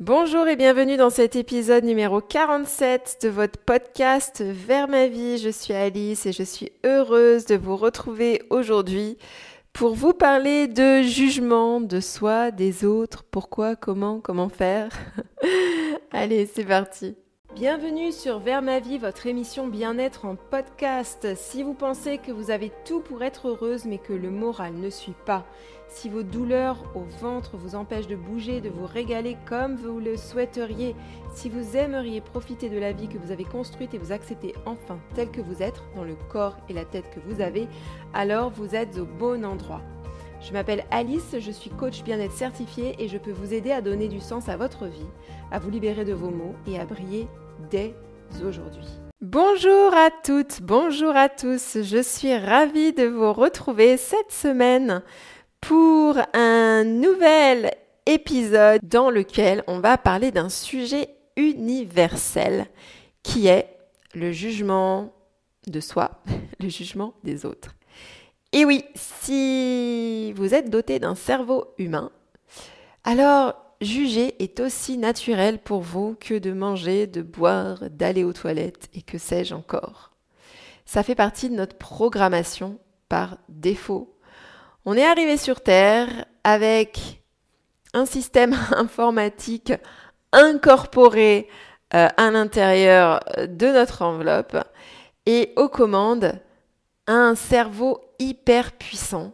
Bonjour et bienvenue dans cet épisode numéro 47 de votre podcast Vers ma vie. Je suis Alice et je suis heureuse de vous retrouver aujourd'hui pour vous parler de jugement de soi, des autres, pourquoi, comment, comment faire. Allez, c'est parti. Bienvenue sur Vers ma vie, votre émission bien-être en podcast. Si vous pensez que vous avez tout pour être heureuse mais que le moral ne suit pas, si vos douleurs au ventre vous empêchent de bouger, de vous régaler comme vous le souhaiteriez, si vous aimeriez profiter de la vie que vous avez construite et vous accepter enfin tel que vous êtes, dans le corps et la tête que vous avez, alors vous êtes au bon endroit. Je m'appelle Alice, je suis coach bien-être certifié et je peux vous aider à donner du sens à votre vie, à vous libérer de vos maux et à briller dès aujourd'hui. Bonjour à toutes, bonjour à tous, je suis ravie de vous retrouver cette semaine pour un nouvel épisode dans lequel on va parler d'un sujet universel qui est le jugement de soi, le jugement des autres. Et oui, si vous êtes doté d'un cerveau humain, alors juger est aussi naturel pour vous que de manger, de boire, d'aller aux toilettes et que sais-je encore. Ça fait partie de notre programmation par défaut on est arrivé sur Terre avec un système informatique incorporé euh, à l'intérieur de notre enveloppe et aux commandes un cerveau hyper puissant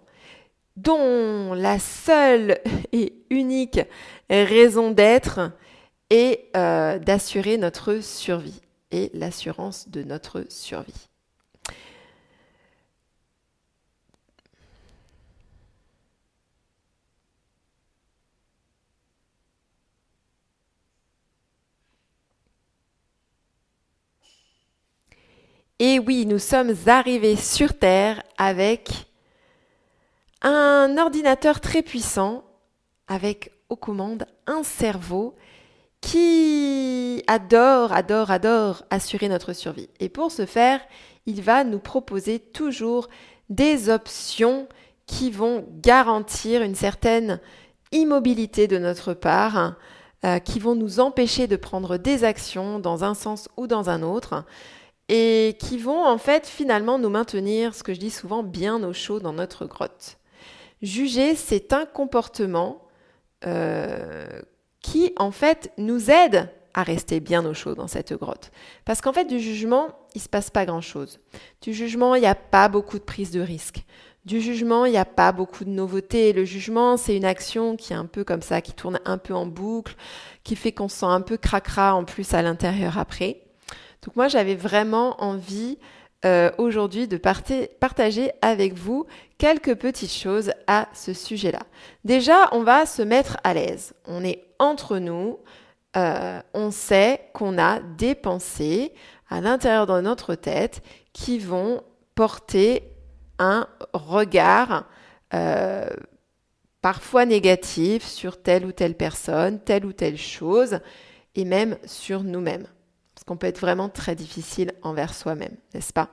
dont la seule et unique raison d'être est euh, d'assurer notre survie et l'assurance de notre survie. Et oui, nous sommes arrivés sur Terre avec un ordinateur très puissant, avec aux commandes un cerveau qui adore, adore, adore assurer notre survie. Et pour ce faire, il va nous proposer toujours des options qui vont garantir une certaine immobilité de notre part, euh, qui vont nous empêcher de prendre des actions dans un sens ou dans un autre et qui vont en fait finalement nous maintenir, ce que je dis souvent, bien au chaud dans notre grotte. Juger, c'est un comportement euh, qui en fait nous aide à rester bien au chaud dans cette grotte. Parce qu'en fait, du jugement, il ne se passe pas grand-chose. Du jugement, il n'y a pas beaucoup de prise de risque. Du jugement, il n'y a pas beaucoup de nouveautés. Le jugement, c'est une action qui est un peu comme ça, qui tourne un peu en boucle, qui fait qu'on se sent un peu cracra en plus à l'intérieur après. Donc moi, j'avais vraiment envie euh, aujourd'hui de partager avec vous quelques petites choses à ce sujet-là. Déjà, on va se mettre à l'aise. On est entre nous. Euh, on sait qu'on a des pensées à l'intérieur de notre tête qui vont porter un regard euh, parfois négatif sur telle ou telle personne, telle ou telle chose, et même sur nous-mêmes qu'on peut être vraiment très difficile envers soi-même, n'est-ce pas?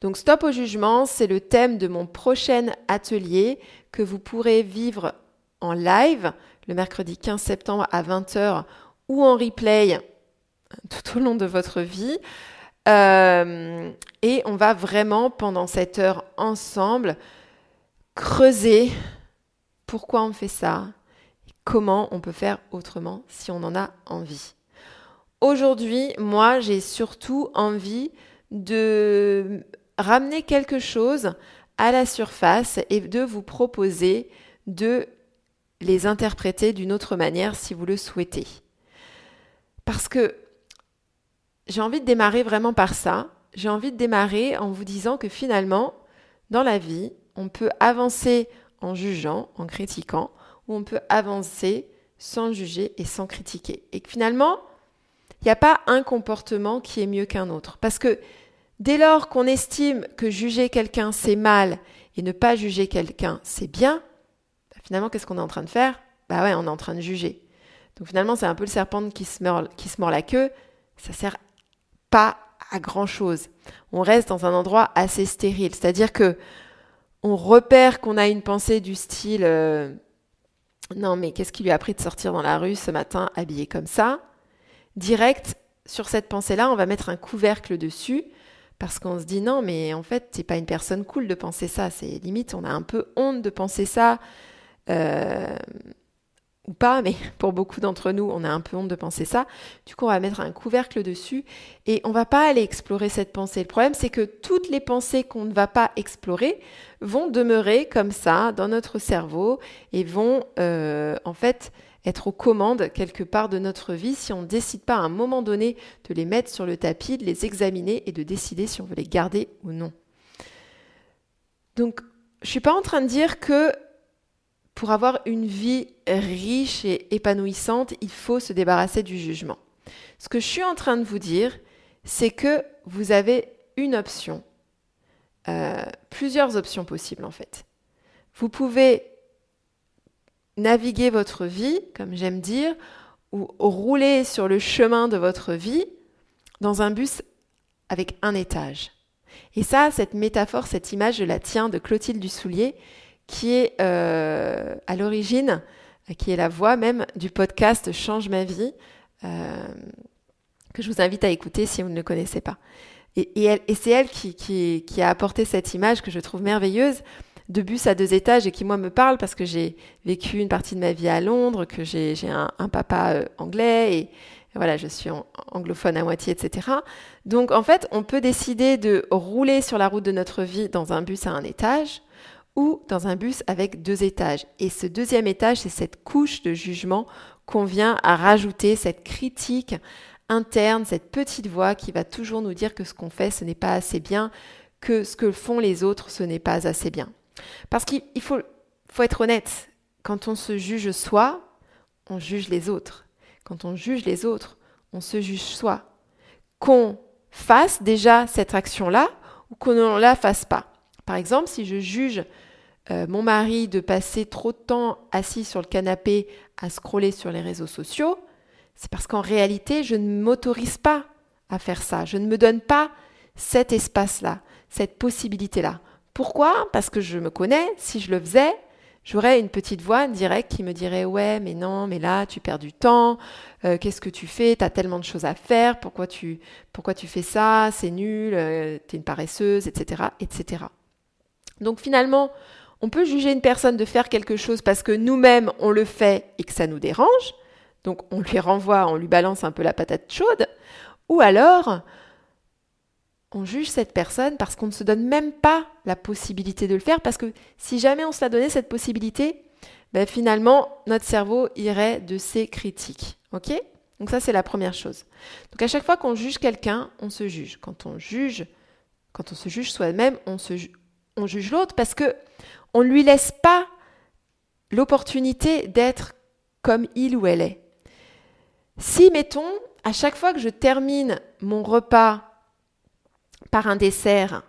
Donc stop au jugement, c'est le thème de mon prochain atelier que vous pourrez vivre en live le mercredi 15 septembre à 20h ou en replay tout au long de votre vie. Euh, et on va vraiment pendant cette heure ensemble creuser pourquoi on fait ça, comment on peut faire autrement si on en a envie. Aujourd'hui, moi, j'ai surtout envie de ramener quelque chose à la surface et de vous proposer de les interpréter d'une autre manière si vous le souhaitez. Parce que j'ai envie de démarrer vraiment par ça. J'ai envie de démarrer en vous disant que finalement, dans la vie, on peut avancer en jugeant, en critiquant, ou on peut avancer sans juger et sans critiquer. Et que finalement, il n'y a pas un comportement qui est mieux qu'un autre. Parce que dès lors qu'on estime que juger quelqu'un c'est mal et ne pas juger quelqu'un c'est bien, bah, finalement qu'est-ce qu'on est en train de faire? Bah ouais, on est en train de juger. Donc finalement c'est un peu le serpent qui se mord, la queue. Ça sert pas à grand chose. On reste dans un endroit assez stérile. C'est-à-dire que on repère qu'on a une pensée du style euh, non mais qu'est-ce qui lui a pris de sortir dans la rue ce matin habillé comme ça? Direct, sur cette pensée-là, on va mettre un couvercle dessus parce qu'on se dit non, mais en fait, t'es pas une personne cool de penser ça. C'est limite, on a un peu honte de penser ça. Euh, ou pas, mais pour beaucoup d'entre nous, on a un peu honte de penser ça. Du coup, on va mettre un couvercle dessus et on va pas aller explorer cette pensée. Le problème, c'est que toutes les pensées qu'on ne va pas explorer vont demeurer comme ça dans notre cerveau et vont euh, en fait être aux commandes quelque part de notre vie si on ne décide pas à un moment donné de les mettre sur le tapis, de les examiner et de décider si on veut les garder ou non. Donc, je suis pas en train de dire que pour avoir une vie riche et épanouissante, il faut se débarrasser du jugement. Ce que je suis en train de vous dire, c'est que vous avez une option, euh, plusieurs options possibles en fait. Vous pouvez naviguer votre vie, comme j'aime dire, ou rouler sur le chemin de votre vie dans un bus avec un étage. Et ça, cette métaphore, cette image, je la tiens de Clotilde Dussoulier, qui est euh, à l'origine, qui est la voix même du podcast Change ma vie, euh, que je vous invite à écouter si vous ne le connaissez pas. Et, c'est elle qui, qui, a apporté cette image que je trouve merveilleuse de bus à deux étages et qui moi me parle parce que j'ai vécu une partie de ma vie à Londres, que j'ai un, papa euh, anglais et voilà, je suis anglophone à moitié, etc. Donc en fait, on peut décider de rouler sur la route de notre vie dans un bus à un étage ou dans un bus avec deux étages. Et ce deuxième étage, c'est cette couche de jugement qu'on vient à rajouter, cette critique interne, cette petite voix qui va toujours nous dire que ce qu'on fait, ce n'est pas assez bien, que ce que font les autres, ce n'est pas assez bien. Parce qu'il faut, être honnête, quand on se juge soi, on juge les autres. Quand on juge les autres, on se juge soi. Qu'on fasse déjà cette action-là ou qu'on ne la fasse pas. Par exemple, si je juge euh, mon mari de passer trop de temps assis sur le canapé à scroller sur les réseaux sociaux, c'est parce qu'en réalité, je ne m'autorise pas à faire ça. Je ne me donne pas cet espace-là, cette possibilité-là. Pourquoi? Parce que je me connais, si je le faisais, j'aurais une petite voix directe qui me dirait ouais mais non mais là tu perds du temps. Euh, qu'est-ce que tu fais? Tu as tellement de choses à faire. Pourquoi tu pourquoi tu fais ça? C'est nul. Euh, tu es une paresseuse etc etc donc finalement on peut juger une personne de faire quelque chose parce que nous-mêmes on le fait et que ça nous dérange, donc on lui renvoie, on lui balance un peu la patate chaude, ou alors on juge cette personne parce qu'on ne se donne même pas la possibilité de le faire, parce que si jamais on se la donnait cette possibilité, ben finalement notre cerveau irait de ses critiques. Ok? Donc ça c'est la première chose. Donc à chaque fois qu'on juge quelqu'un, on se juge. Quand on juge, quand on se juge soi-même, on juge l'autre parce que on ne lui laisse pas l'opportunité d'être comme il ou elle est. Si, mettons, à chaque fois que je termine mon repas par un dessert,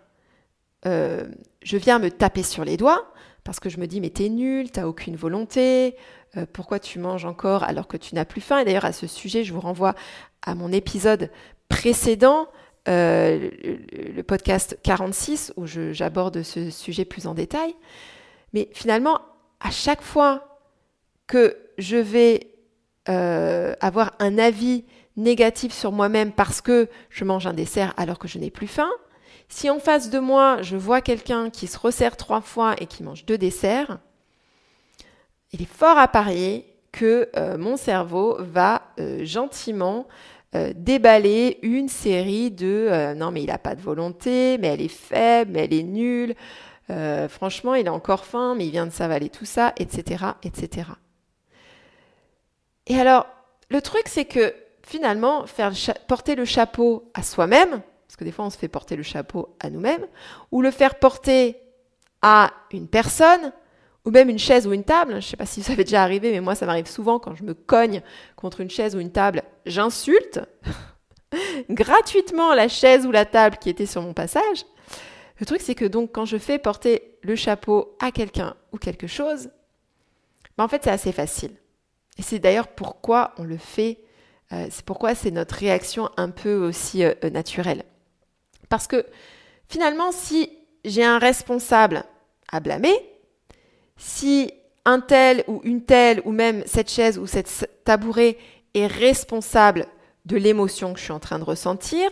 euh, je viens me taper sur les doigts parce que je me dis mais t'es nul, t'as aucune volonté, euh, pourquoi tu manges encore alors que tu n'as plus faim? Et d'ailleurs à ce sujet, je vous renvoie à mon épisode précédent, euh, le, podcast 46 où j'aborde ce sujet plus en détail. Mais finalement, à chaque fois que je vais avoir un avis négatif sur moi-même parce que je mange un dessert alors que je n'ai plus faim, si en face de moi, je vois quelqu'un qui se resserre trois fois et qui mange deux desserts, il est fort à parier que euh, mon cerveau va euh, gentiment déballer une série de non mais il n'a pas de volonté, mais elle est faible, mais elle est nulle, euh, franchement, il a encore faim, mais il vient de s'avaler tout ça, etc., etc. Et alors, le truc, c'est que finalement, porter le chapeau à soi-même, parce que des fois, on se fait porter le chapeau à nous-mêmes, ou le faire porter à une personne, ou même une chaise ou une table. Je ne sais pas si ça avait déjà arrivé, mais moi, ça m'arrive souvent quand je me cogne contre une chaise ou une table, j'insulte gratuitement la chaise ou la table qui était sur mon passage. Le truc, c'est que donc quand je fais porter le chapeau à quelqu'un ou quelque chose, ben, en fait, c'est assez facile. Et c'est d'ailleurs pourquoi on le fait, c'est pourquoi c'est notre réaction un peu aussi euh, naturelle. Parce que finalement, si j'ai un responsable à blâmer, si un tel ou une telle, ou même cette chaise ou cette tabouret est responsable de l'émotion que je suis en train de ressentir,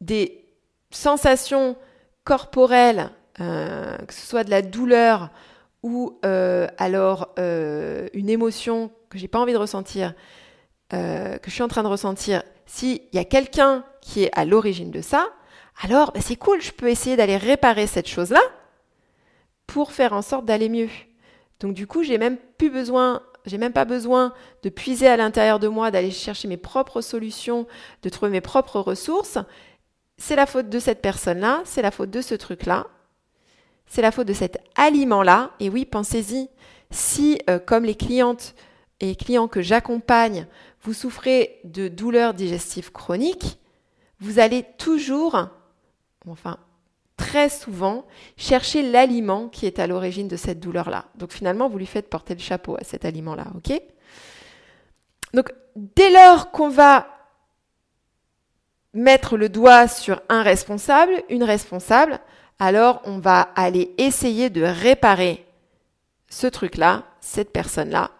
des sensations corporelles, euh, que ce soit de la douleur ou euh, alors euh, une émotion que j'ai pas envie de ressentir, que je suis en train de ressentir, s'il y a quelqu'un qui est à l'origine de ça, alors bah, c'est cool, je peux essayer d'aller réparer cette chose-là pour faire en sorte d'aller mieux. Donc du coup, j'ai même plus besoin j'ai même pas besoin de puiser à l'intérieur de moi, d'aller chercher mes propres solutions, de trouver mes propres ressources. C'est la faute de cette personne-là, c'est la faute de ce truc-là, c'est la faute de cet aliment-là. Et oui, pensez-y, si, euh, comme les clientes et clients que j'accompagne, vous souffrez de douleurs digestives chroniques, vous allez toujours, enfin très souvent chercher l'aliment qui est à l'origine de cette douleur-là. Donc finalement, vous lui faites porter le chapeau à cet aliment-là, ok? Donc dès lors qu'on va mettre le doigt sur un responsable, une responsable, alors on va aller essayer de réparer ce truc-là, cette personne-là.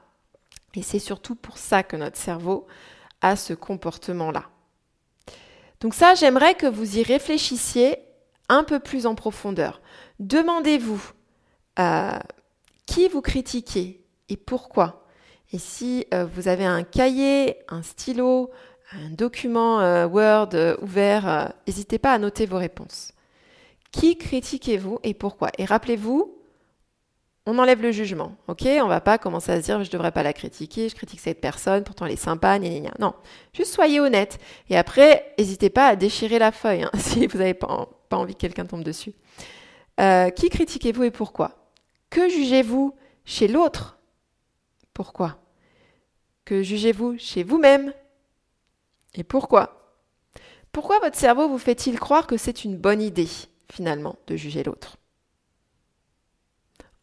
Et c'est surtout pour ça que notre cerveau a ce comportement-là. Donc ça, j'aimerais que vous y réfléchissiez un peu plus en profondeur. Demandez-vous euh, qui vous critiquez et pourquoi. Et si euh, vous avez un cahier, un stylo, un document euh, Word ouvert, n'hésitez pas à noter vos réponses. Qui critiquez-vous et pourquoi? Et rappelez-vous, on enlève le jugement, ok? On va pas commencer à se dire je devrais pas la critiquer, je critique cette personne, pourtant elle est sympa, gna, gna, Non, juste soyez honnête. Et après, n'hésitez pas à déchirer la feuille hein, si vous n'avez pas, pas envie que quelqu'un tombe dessus. Euh, qui critiquez-vous et pourquoi? Que jugez-vous chez l'autre? Pourquoi? Que jugez-vous chez vous-même? Et pourquoi? Pourquoi votre cerveau vous fait-il croire que c'est une bonne idée, finalement, de juger l'autre?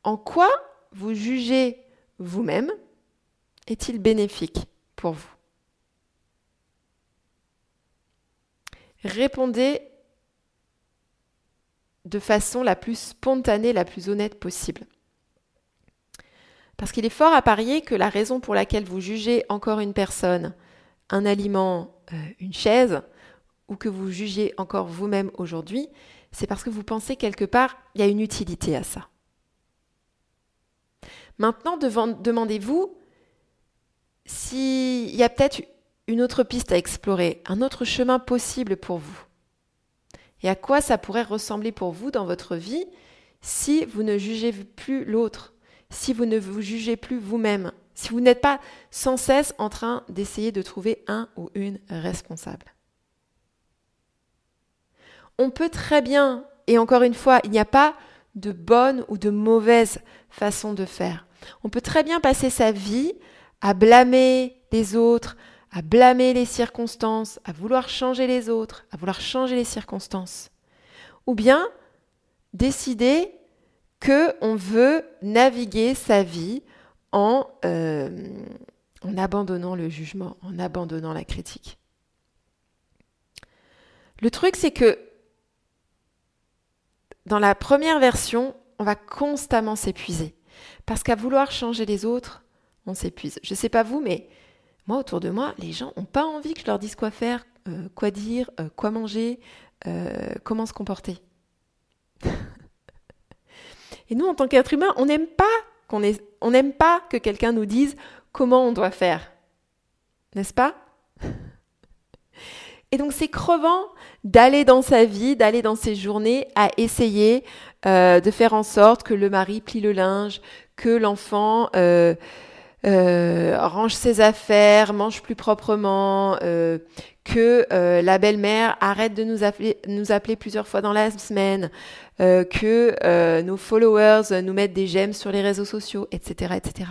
En quoi vous jugez vous-même est-il bénéfique pour vous? Répondez de façon la plus spontanée, la plus honnête possible. Parce qu'il est fort à parier que la raison pour laquelle vous jugez encore une personne, un aliment, euh, une chaise, ou que vous jugez encore vous-même aujourd'hui, c'est parce que vous pensez quelque part, il y a une utilité à ça. Maintenant, demandez-vous s'il y a peut-être une autre piste à explorer, un autre chemin possible pour vous. Et à quoi ça pourrait ressembler pour vous dans votre vie si vous ne jugez plus l'autre, si vous ne vous jugez plus vous-même, si vous n'êtes pas sans cesse en train d'essayer de trouver un ou une responsable? On peut très bien, et encore une fois, il n'y a pas de bonne ou de mauvaise façon de faire. On peut très bien passer sa vie à blâmer les autres, à blâmer les circonstances, à vouloir changer les autres, à vouloir changer les circonstances. Ou bien décider que on veut naviguer sa vie en, euh, en abandonnant le jugement, en abandonnant la critique. Le truc, c'est que dans la première version, on va constamment s'épuiser. Parce qu'à vouloir changer les autres, on s'épuise. Je ne sais pas vous, mais moi, autour de moi, les gens n'ont pas envie que je leur dise quoi faire, euh, quoi dire, euh, quoi manger, euh, comment se comporter. Et nous, en tant qu'être humain, on n'aime pas qu'on on n'aime pas que quelqu'un nous dise comment on doit faire. N'est-ce pas? Et donc c'est crevant d'aller dans sa vie, d'aller dans ses journées à essayer de faire en sorte que le mari plie le linge, que l'enfant euh, range ses affaires, mange plus proprement, euh, que euh, la belle-mère arrête de nous appeler, nous appeler plusieurs fois dans la semaine, que nos followers nous mettent des j'aime sur les réseaux sociaux, etc., etc.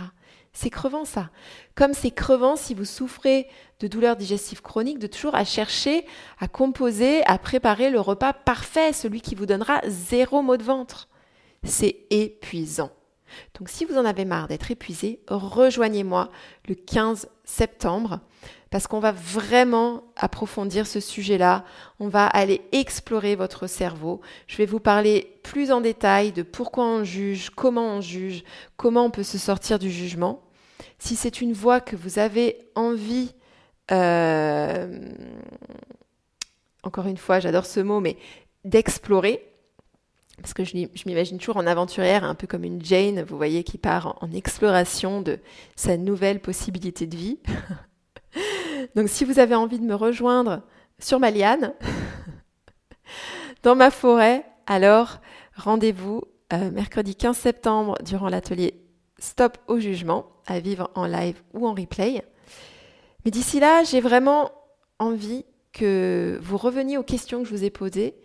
C'est crevant ça. Comme c'est crevant si vous souffrez de douleurs digestives chroniques, de toujours à chercher, à composer, à préparer le repas parfait, celui qui vous donnera zéro mot de ventre. C'est épuisant. Donc si vous en avez marre d'être épuisé, rejoignez-moi le 15 septembre parce qu'on va vraiment approfondir ce sujet-là. On va aller explorer votre cerveau. Je vais vous parler plus en détail de pourquoi on juge, comment on juge, comment on peut se sortir du jugement. Si c'est une voie que vous avez envie, euh, encore une fois, j'adore ce mot, mais d'explorer, parce que je, m'imagine toujours en aventurière, un peu comme une Jane, vous voyez, qui part en exploration de sa nouvelle possibilité de vie. Donc si vous avez envie de me rejoindre sur ma liane, dans ma forêt, alors rendez-vous euh, mercredi 15 septembre durant l'atelier Stop au jugement, à vivre en live ou en replay. Mais d'ici là, j'ai vraiment envie que vous reveniez aux questions que je vous ai posées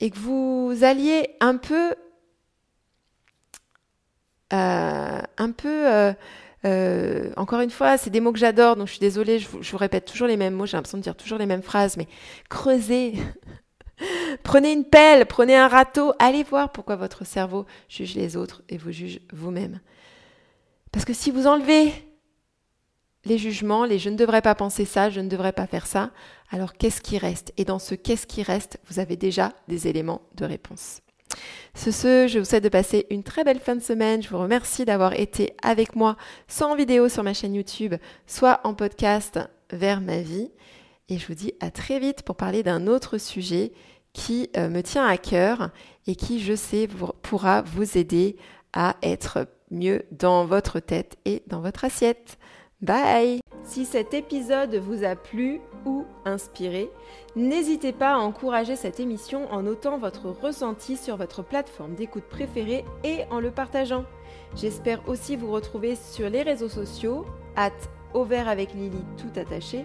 et que vous alliez un peu, euh, un peu euh, euh, encore une fois, c'est des mots que j'adore, donc je suis désolée, je vous, répète toujours les mêmes mots, j'ai l'impression de dire toujours les mêmes phrases, mais creusez. prenez une pelle, prenez un râteau, allez voir pourquoi votre cerveau juge les autres et vous juge vous-même. Parce que si vous enlevez les jugements, les je ne devrais pas penser ça, je ne devrais pas faire ça, alors qu'est-ce qui reste? Et dans ce qu'est-ce qui reste, vous avez déjà des éléments de réponse. Ce, ce, je vous souhaite de passer une très belle fin de semaine. Je vous remercie d'avoir été avec moi, soit en vidéo sur ma chaîne YouTube, soit en podcast vers ma vie. Et je vous dis à très vite pour parler d'un autre sujet qui euh, me tient à cœur et qui, je sais, pourra vous aider à être mieux dans votre tête et dans votre assiette. Bye Si cet épisode vous a plu ou inspiré, n'hésitez pas à encourager cette émission en notant votre ressenti sur votre plateforme d'écoute préférée et en le partageant. J'espère aussi vous retrouver sur les réseaux sociaux, at avec Lily tout attaché,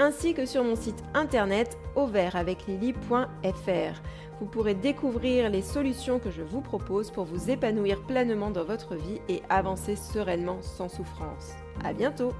ainsi que sur mon site internet auvertaveclily.fr. Vous pourrez découvrir les solutions que je vous propose pour vous épanouir pleinement dans votre vie et avancer sereinement sans souffrance. À bientôt!